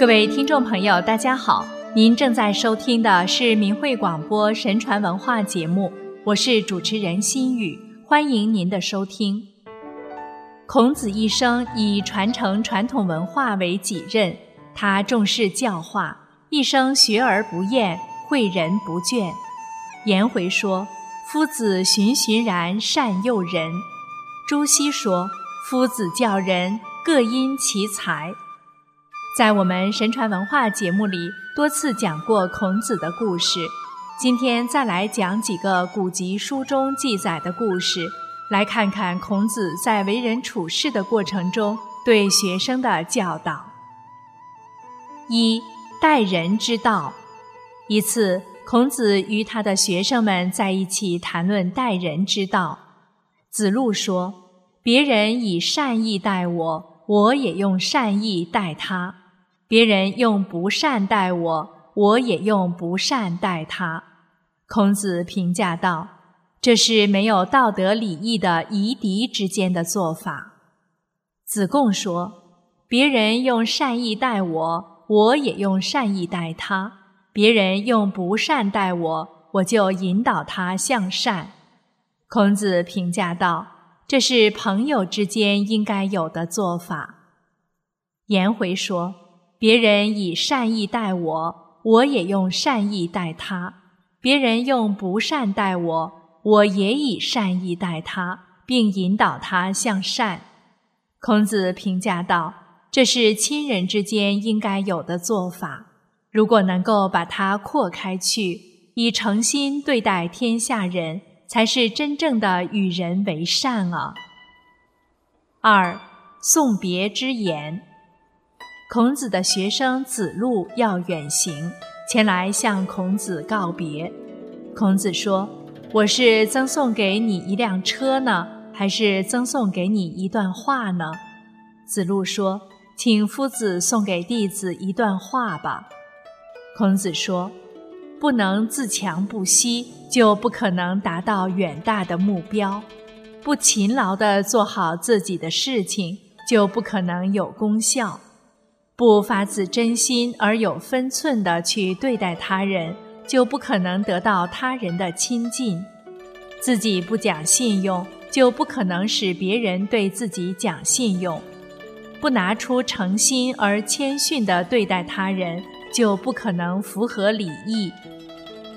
各位听众朋友，大家好，您正在收听的是明慧广播神传文化节目，我是主持人心雨，欢迎您的收听。孔子一生以传承传统文化为己任，他重视教化，一生学而不厌，诲人不倦。颜回说：“夫子循循然善诱人。”朱熹说：“夫子教人，各因其才。”在我们神传文化节目里多次讲过孔子的故事，今天再来讲几个古籍书中记载的故事。来看看孔子在为人处事的过程中对学生的教导。一待人之道。一次，孔子与他的学生们在一起谈论待人之道。子路说：“别人以善意待我，我也用善意待他；别人用不善待我，我也用不善待他。”孔子评价道。这是没有道德礼义的夷狄之间的做法。子贡说：“别人用善意待我，我也用善意待他；别人用不善待我，我就引导他向善。”孔子评价道：“这是朋友之间应该有的做法。”颜回说：“别人以善意待我，我也用善意待他；别人用不善待我。”我也以善意待他，并引导他向善。孔子评价道：“这是亲人之间应该有的做法。如果能够把它扩开去，以诚心对待天下人，才是真正的与人为善啊。”二送别之言。孔子的学生子路要远行，前来向孔子告别。孔子说。我是赠送给你一辆车呢，还是赠送给你一段话呢？子路说：“请夫子送给弟子一段话吧。”孔子说：“不能自强不息，就不可能达到远大的目标；不勤劳地做好自己的事情，就不可能有功效；不发自真心而有分寸地去对待他人。”就不可能得到他人的亲近，自己不讲信用，就不可能使别人对自己讲信用；不拿出诚心而谦逊地对待他人，就不可能符合礼义。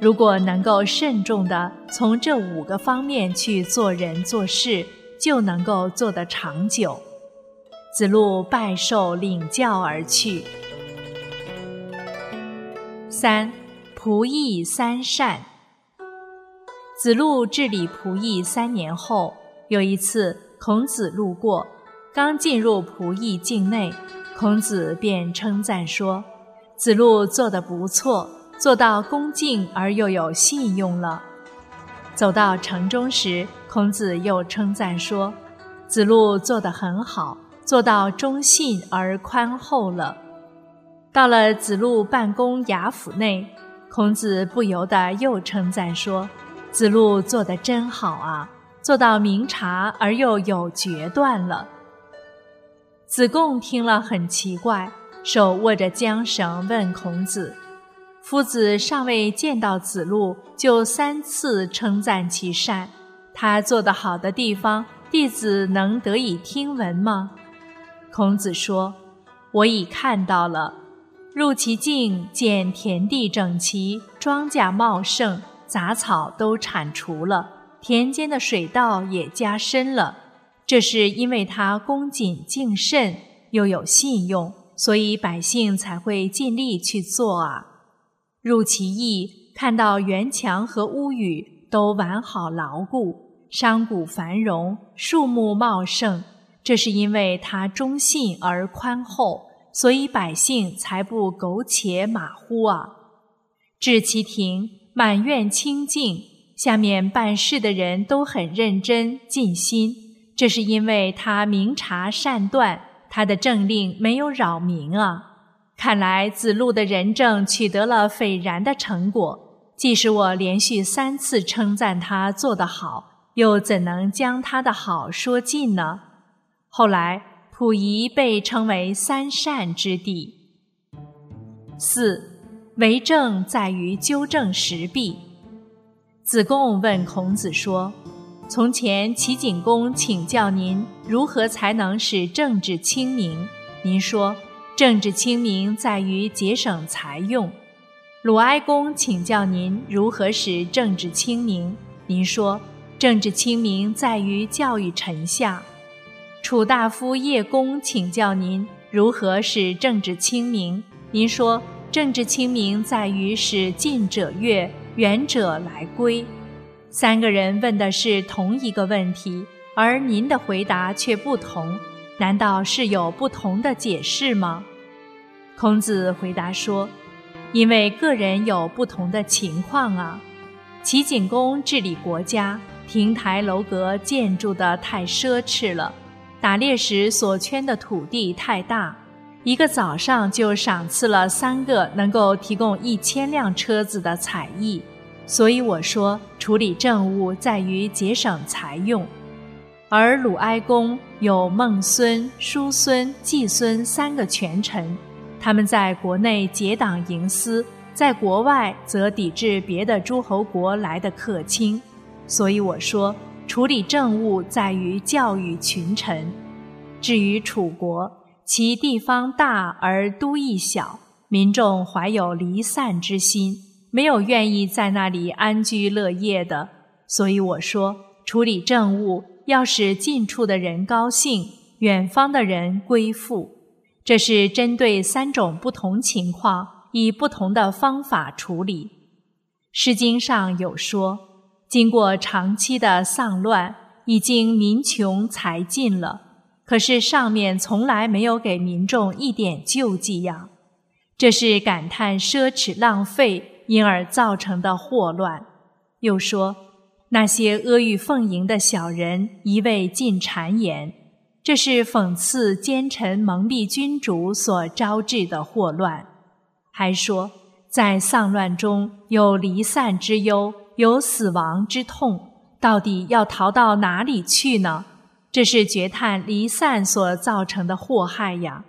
如果能够慎重地从这五个方面去做人做事，就能够做得长久。子路拜受领教而去。三。仆役三善。子路治理仆役三年后，有一次，孔子路过，刚进入仆役境内，孔子便称赞说：“子路做得不错，做到恭敬而又有信用了。”走到城中时，孔子又称赞说：“子路做得很好，做到忠信而宽厚了。”到了子路办公衙府内。孔子不由得又称赞说：“子路做得真好啊，做到明察而又有决断了。”子贡听了很奇怪，手握着缰绳问孔子：“夫子尚未见到子路，就三次称赞其善，他做得好的地方，弟子能得以听闻吗？”孔子说：“我已看到了。”入其境，见田地整齐，庄稼茂盛，杂草都铲除了，田间的水稻也加深了。这是因为他恭谨敬慎，又有信用，所以百姓才会尽力去做啊。入其邑，看到园墙和屋宇都完好牢固，商贾繁荣，树木茂盛，这是因为他忠信而宽厚。所以百姓才不苟且马虎啊！治其庭，满院清净，下面办事的人都很认真尽心。这是因为他明察善断，他的政令没有扰民啊！看来子路的仁政取得了斐然的成果。即使我连续三次称赞他做得好，又怎能将他的好说尽呢？后来。溥仪被称为三善之地。四，为政在于纠正时弊。子贡问孔子说：“从前齐景公请教您如何才能使政治清明，您说政治清明在于节省财用。鲁哀公请教您如何使政治清明，您说政治清明在于教育臣下。楚大夫叶公请教您如何使政治清明，您说政治清明在于使近者悦，远者来归。”三个人问的是同一个问题，而您的回答却不同，难道是有不同的解释吗？孔子回答说：“因为个人有不同的情况啊。齐景公治理国家，亭台楼阁建筑的太奢侈了，打猎时所圈的土地太大，一个早上就赏赐了三个能够提供一千辆车子的才艺。”所以我说，处理政务在于节省财用，而鲁哀公有孟孙、叔孙、季孙三个权臣，他们在国内结党营私，在国外则抵制别的诸侯国来的客卿。所以我说，处理政务在于教育群臣。至于楚国，其地方大而都邑小，民众怀有离散之心。没有愿意在那里安居乐业的，所以我说，处理政务要使近处的人高兴，远方的人归附。这是针对三种不同情况，以不同的方法处理。《诗经》上有说，经过长期的丧乱，已经民穷财尽了，可是上面从来没有给民众一点救济呀，这是感叹奢侈浪费。因而造成的祸乱。又说，那些阿谀奉迎的小人一味进谗言，这是讽刺奸臣蒙蔽君主所招致的祸乱。还说，在丧乱中有离散之忧，有死亡之痛，到底要逃到哪里去呢？这是绝叹离散所造成的祸害呀！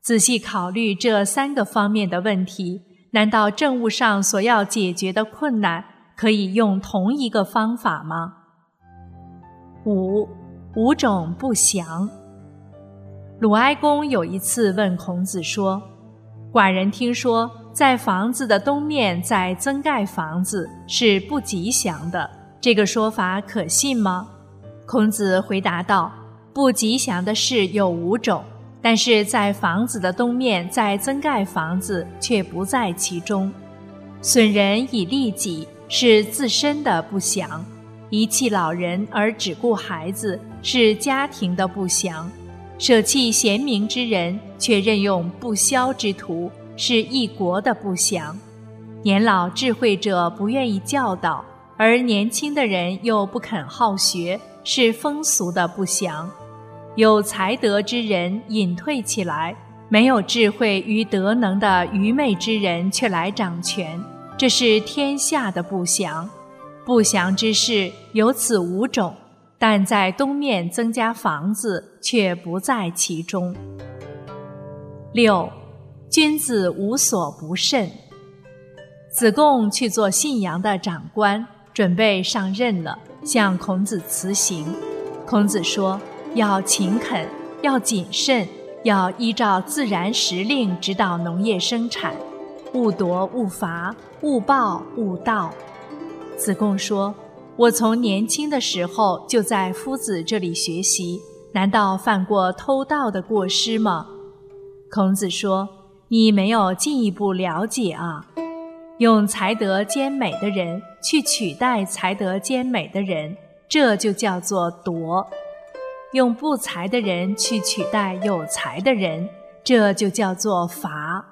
仔细考虑这三个方面的问题。难道政务上所要解决的困难可以用同一个方法吗？五五种不祥。鲁哀公有一次问孔子说：“寡人听说，在房子的东面再增盖房子是不吉祥的，这个说法可信吗？”孔子回答道：“不吉祥的事有五种。”但是在房子的东面再增盖房子，却不在其中。损人以利己是自身的不祥，遗弃老人而只顾孩子是家庭的不祥，舍弃贤明之人却任用不肖之徒是一国的不祥。年老智慧者不愿意教导，而年轻的人又不肯好学，是风俗的不祥。有才德之人隐退起来，没有智慧与德能的愚昧之人却来掌权，这是天下的不祥。不祥之事有此五种，但在东面增加房子却不在其中。六，君子无所不慎。子贡去做信阳的长官，准备上任了，向孔子辞行。孔子说。要勤恳，要谨慎，要依照自然时令指导农业生产，勿夺勿伐，勿暴勿盗。子贡说：“我从年轻的时候就在夫子这里学习，难道犯过偷盗的过失吗？”孔子说：“你没有进一步了解啊！用才德兼美的人去取代才德兼美的人，这就叫做夺。”用不才的人去取代有才的人，这就叫做罚；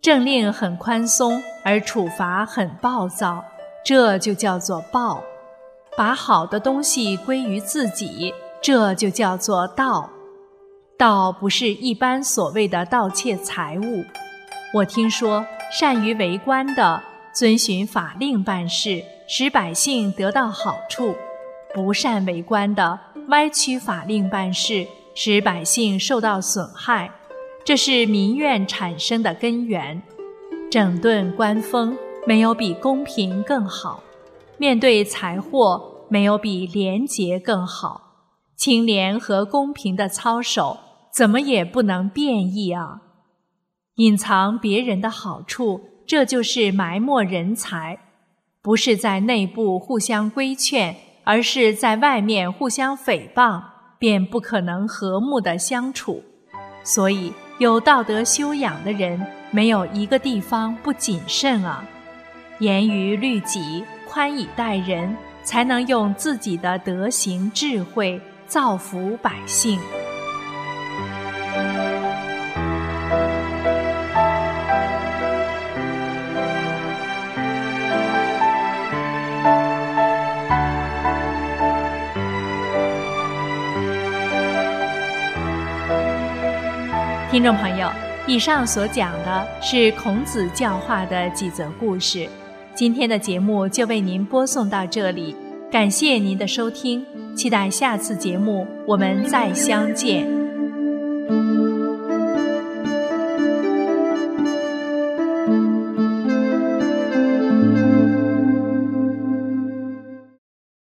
政令很宽松，而处罚很暴躁，这就叫做暴；把好的东西归于自己，这就叫做盗。倒不是一般所谓的盗窃财物。我听说，善于为官的，遵循法令办事，使百姓得到好处；不善为官的。歪曲法令办事，使百姓受到损害，这是民怨产生的根源。整顿官风，没有比公平更好；面对财货，没有比廉洁更好。清廉和公平的操守，怎么也不能变异啊！隐藏别人的好处，这就是埋没人才。不是在内部互相规劝，而是在外面互相诽谤，便不可能和睦的相处。所以，有道德修养的人，没有一个地方不谨慎啊！严于律己，宽以待人，才能用自己的德行智慧造福百姓。听众朋友，以上所讲的是孔子教化的几则故事。今天的节目就为您播送到这里，感谢您的收听，期待下次节目我们再相见。